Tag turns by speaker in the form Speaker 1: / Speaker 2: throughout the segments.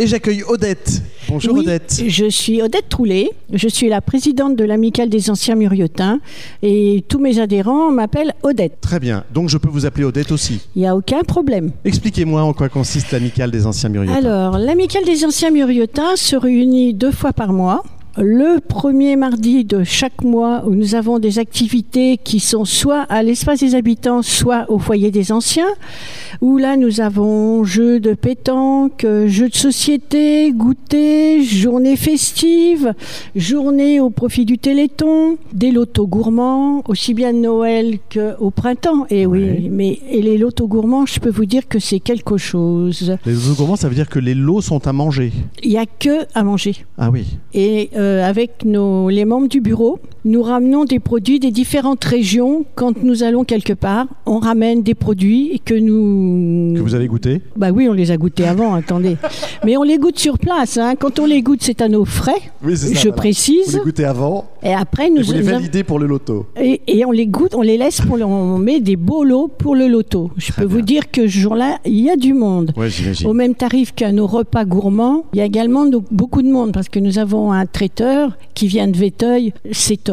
Speaker 1: Et j'accueille Odette. Bonjour
Speaker 2: Oui,
Speaker 1: Odette.
Speaker 2: Je suis Odette Troulet, je suis la présidente de l'amicale des anciens muriotins et tous mes adhérents m'appellent Odette.
Speaker 1: Très bien. Donc je peux vous appeler Odette aussi.
Speaker 2: Il n'y a aucun problème.
Speaker 1: Expliquez-moi en quoi consiste l'amicale des anciens muriotins.
Speaker 2: Alors, l'amicale des anciens muriotins se réunit deux fois par mois. Le premier mardi de chaque mois où nous avons des activités qui sont soit à l'espace des habitants, soit au foyer des anciens, où là nous avons jeux de pétanque, euh, jeux de société, goûter, journée festive, journée au profit du Téléthon, des lotos gourmands, aussi bien de Noël qu'au printemps. Et oui,
Speaker 1: Ouais.
Speaker 2: mais et les lotos gourmands, je peux vous dire que c'est quelque chose.
Speaker 1: Les autres gourmands, ça veut dire que les lots sont à manger.
Speaker 2: Il n'y a que à manger.
Speaker 1: Ah oui.
Speaker 2: Et euh, avec nos, les membres du bureau, nous ramenons des produits des différentes régions. Quand nous allons quelque part, on ramène des produits que nous...
Speaker 1: Que vous avez goûté
Speaker 2: Bah oui, on les a goûtés avant, attendez. Mais on les goûte sur place. hein. Quand on les goûte, c'est à nos frais,
Speaker 1: Oui, c'est
Speaker 2: je précise.
Speaker 1: goûtez avant
Speaker 2: Et après, nous, nous avons-
Speaker 1: pour le loto.
Speaker 2: et, et on les goûte, on les laisse, pour le- on met des beaux lots pour le loto. Je
Speaker 1: Très
Speaker 2: peux vous dire que ce jour-là, il y a du monde.
Speaker 1: Ouais, j'imagine.
Speaker 2: Au même tarif qu'à nos repas gourmands, il y a également donc beaucoup de monde parce que nous avons un traiteur qui vient de Véteuil, c'est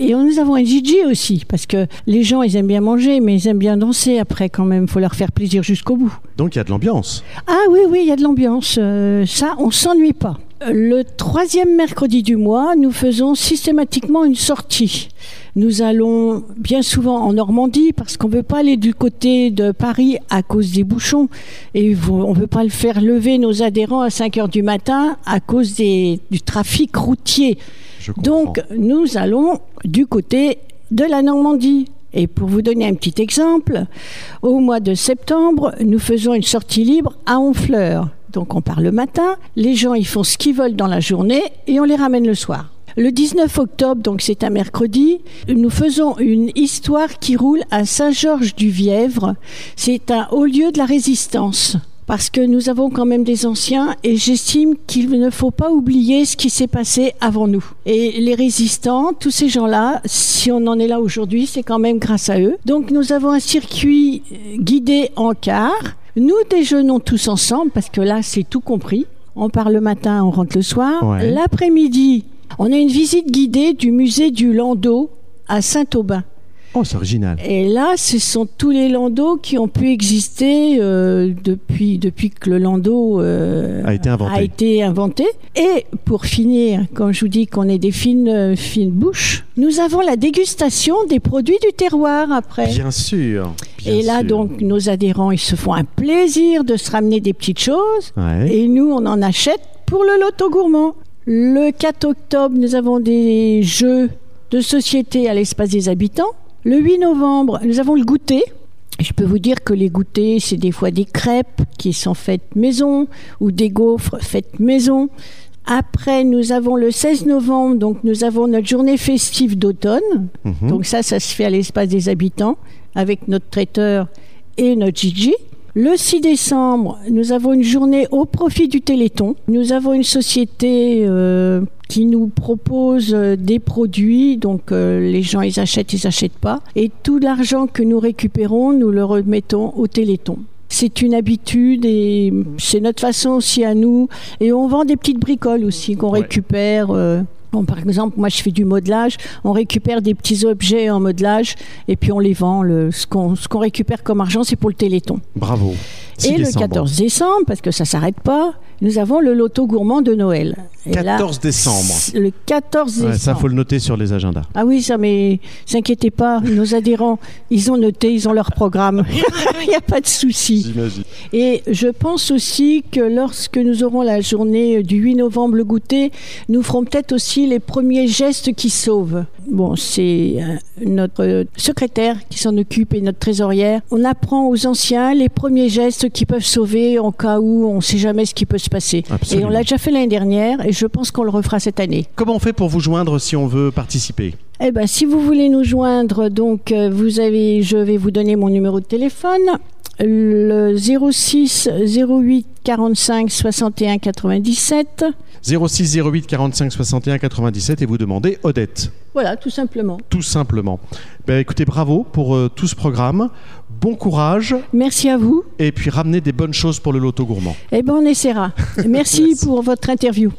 Speaker 2: Et nous avons un DJ aussi parce que les gens ils aiment bien manger mais ils aiment bien danser après quand même, faut leur faire plaisir jusqu'au bout.
Speaker 1: Donc il y a de l'ambiance.
Speaker 2: Ah oui oui, il y a de l'ambiance, Euh, ça on s'ennuie pas. Le troisième mercredi du mois, nous faisons systématiquement une sortie. Nous allons bien souvent en Normandie parce qu'on ne veut pas aller du côté de Paris à cause des bouchons et on ne veut pas le faire lever nos adhérents à 5 heures du matin à cause des- du trafic routier. Donc nous allons du côté de la Normandie. Et pour vous donner un petit exemple, au mois de septembre, nous faisons une sortie libre à Honfleur. Donc on part le matin, les gens ils font ce qu'ils veulent dans la journée et on les ramène le soir. Le 19 octobre, donc c'est un mercredi, nous faisons une histoire qui roule à Saint-Georges-du-Vièvre. C'est un haut lieu de la résistance. Parce que nous avons quand même des anciens et j'estime qu'il ne faut pas oublier ce qui s'est passé avant nous. Et les résistants, tous ces gens-là, si on en est là aujourd'hui, c'est quand même grâce à eux. Donc nous avons un circuit euh, guidé en car. Nous déjeunons tous ensemble parce que là c'est tout compris. On part le matin, on rentre le soir.
Speaker 1: Ouais.
Speaker 2: L'après-midi, on a une visite guidée du musée du Landau à Saint-Aubin.
Speaker 1: Oh, c'est original.
Speaker 2: Et là, ce sont tous les landaux qui ont pu exister euh, depuis, depuis que le landau euh,
Speaker 1: A été inventé.
Speaker 2: a été inventé. Et pour finir, quand je vous dis qu'on est des fines, fines bouches, nous avons la dégustation des produits du terroir après.
Speaker 1: Bien sûr. bien
Speaker 2: Et là,
Speaker 1: sûr.
Speaker 2: donc, nos adhérents, ils se font un plaisir de se ramener des petites choses.
Speaker 1: Ouais.
Speaker 2: Et nous, on en achète pour le loto gourmand. Le 4 octobre, nous avons des jeux de société à l'espace des habitants. Le 8 novembre, nous avons le goûter. Je peux vous dire que les goûters, c'est des fois des crêpes qui sont faites maison ou des gaufres faites maison. Après, nous avons le 16 novembre, donc nous avons notre journée festive d'automne.
Speaker 1: Mhm.
Speaker 2: Donc ça, ça se fait à l'espace des habitants avec notre traiteur et notre Gigi. Le 6 décembre, nous avons une journée au profit du Téléthon. Nous avons une société euh, qui nous propose euh, des produits, donc euh, les gens ils achètent, ils achètent pas, et tout l'argent que nous récupérons, nous le remettons au Téléthon. C'est une habitude et c'est notre façon aussi à nous. Et on vend des petites bricoles aussi qu'on
Speaker 1: Ouais.
Speaker 2: récupère. euh, Bon, par exemple, moi je fais du modelage, on récupère des petits objets en modelage et puis on les vend. Le, ce qu'on récupère comme argent, c'est pour le téléthon.
Speaker 1: Bravo. 6
Speaker 2: et
Speaker 1: décembre.
Speaker 2: le 14 décembre, parce que ça s'arrête pas, nous avons le loto gourmand de Noël. Et là,
Speaker 1: 14 décembre.
Speaker 2: Le 14 décembre.
Speaker 1: Ouais, ça, faut le noter sur les agendas.
Speaker 2: Ah oui, ça, mais s'inquiétez pas, nos adhérents, ils ont noté, ils ont leur programme. Il n'y a pas de souci.
Speaker 1: J'imagine.
Speaker 2: Et je pense aussi que lorsque nous aurons la journée du 8 novembre le goûter, nous ferons peut-être aussi les premiers gestes qui sauvent. Bon, c'est euh, notre secrétaire qui s'en occupe et notre trésorière. On apprend aux anciens les premiers gestes qui peuvent sauver en cas où on ne sait jamais ce qui peut se passer.
Speaker 1: Absolument.
Speaker 2: Et on l'a déjà fait l'année dernière et je pense qu'on le refera cette année.
Speaker 1: Comment on fait pour vous joindre si on veut participer?
Speaker 2: Eh ben, si vous voulez nous joindre, donc euh, vous avez, je vais vous donner mon numéro de téléphone, le 06 08 45 61 97.
Speaker 1: 06 08 45 61 97 et vous demandez Odette,
Speaker 2: Voilà, tout simplement.
Speaker 1: tout simplement. Ben, écoutez, bravo pour euh, tout ce programme. bon courage
Speaker 2: Merci à vous.
Speaker 1: et puis ramenez des bonnes choses pour le loto gourmand.
Speaker 2: Eh bien, on essaiera. Merci
Speaker 1: Merci.
Speaker 2: pour votre interview.